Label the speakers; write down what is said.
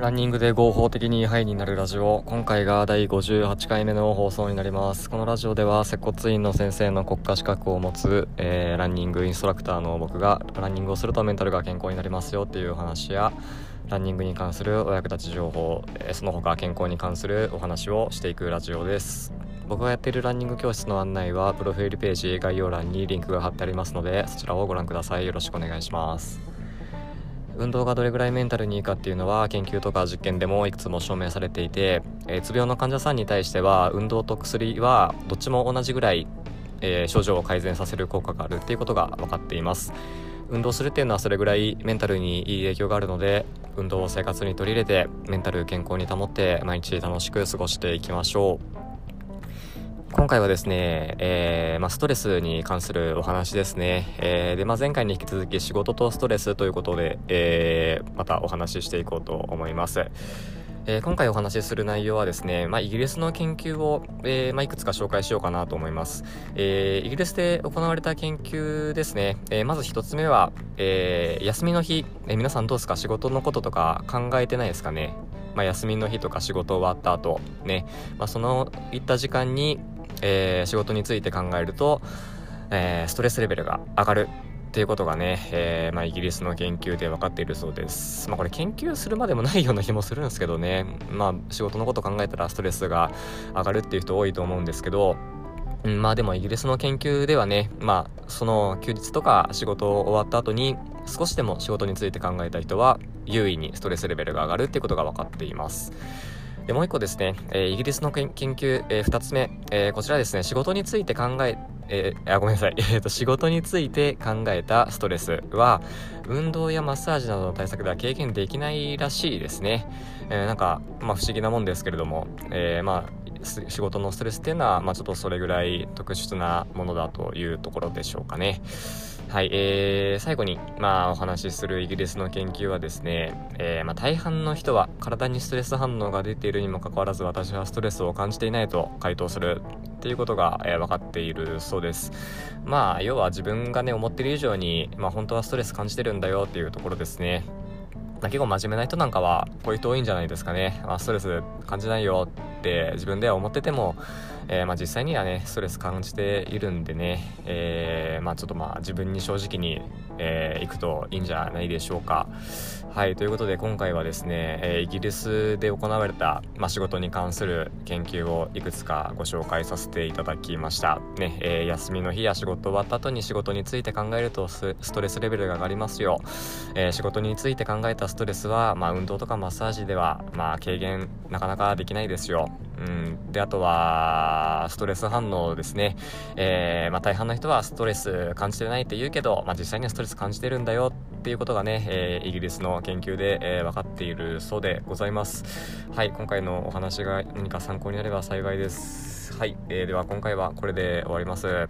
Speaker 1: ランニングで合法的にハイになるラジオ。今回が第58回目の放送になります。このラジオでは接骨院の先生の国家資格を持つ、えー、ランニングインストラクターの僕がランニングをするとメンタルが健康になりますよっていうお話やランニングに関するお役立ち情報、えー、その他健康に関するお話をしていくラジオです。僕がやっているランニング教室の案内はプロフィールページ概要欄にリンクが貼ってありますのでそちらをご覧ください。よろしくお願いします。運動がどれぐらいメンタルにいいかっていうのは研究とか実験でもいくつも証明されていて、えー、つ病の患者さんに対しては運動と薬はどっちも同じぐらい、えー、症状を改善させる効果があるっていうことが分かっています。運動するっていうのはそれぐらいメンタルにいい影響があるので運動を生活に取り入れてメンタル健康に保って毎日楽しく過ごしていきましょう。今回はですね、えー、まあ、ストレスに関するお話ですね。えー、で、まあ、前回に引き続き仕事とストレスということで、えー、またお話ししていこうと思います。え今回お話しする内容はですね、まあ、イギリスの研究を、えまあ、いくつか紹介しようかなと思います。えイギリスで行われた研究ですね。えまず一つ目は、え休みの日、え皆さんどうですか？仕事のこととか考えてないですかね？まあ、休みの日とか仕事終わった後ね、まあ、そのいった時間にえー、仕事について考えると、えー、ストレスレベルが上がるっていうことがね、えー、まあ、イギリスの研究で分かっているそうです。まあ、これ研究するまでもないような気もするんですけどね、まあ、仕事のこと考えたらストレスが上がるっていう人多いと思うんですけど、うん、まあでもイギリスの研究ではね、まあ、その休日とか仕事終わった後に少しでも仕事について考えた人は優位にストレスレベルが上がるっていうことが分かっています。でもう一個ですね、えー、イギリスの研究、えー、2つ目、えー、こちらですね、仕事について考え、えー、あごめんなさい、えーと、仕事について考えたストレスは、運動やマッサージなどの対策では経験できないらしいですね。えー、なんか、まあ不思議なもんですけれども、えー、まあ、仕事のストレスっていうのは、まあちょっとそれぐらい特殊なものだというところでしょうかね。はい、えー、最後に、まあ、お話しするイギリスの研究はですね、えー、まあ、大半の人は体にストレス反応が出ているにもかかわらず私はストレスを感じていないと回答するっていうことが、えー、分かっているそうです。まあ、要は自分がね、思ってる以上に、まあ、本当はストレス感じてるんだよっていうところですね。結構真面目な人なんかはこういう人多いんじゃないですかね。まあ、ストレス感じないよって自分では思ってても、えー、まあ、実際にはねストレス感じているんでね、えー、まあ、ちょっとまあ自分に正直に、えー、いくといいんじゃないでしょうか。はいということで今回はですね、えイギリスで行われた、まあ、仕事に関する研究をいくつかご紹介させていただきました。ねえ休みの日や仕事終わった後に仕事について考えるとストレスレベルが上がりますよ。え仕事について考えたストレスは、まあ、運動とかマッサージでは、まあ、軽減なかなかできないですよ。うん、であとはストレス反応ですね、えー、まあ、大半の人はストレス感じてないって言うけど、まあ、実際にはストレス感じてるんだよっていうことがね、えー、イギリスの研究で、えー、分かっているそうでございます。はい今回のお話が何か参考になれば幸いです。はい、えー、では今回はこれで終わります。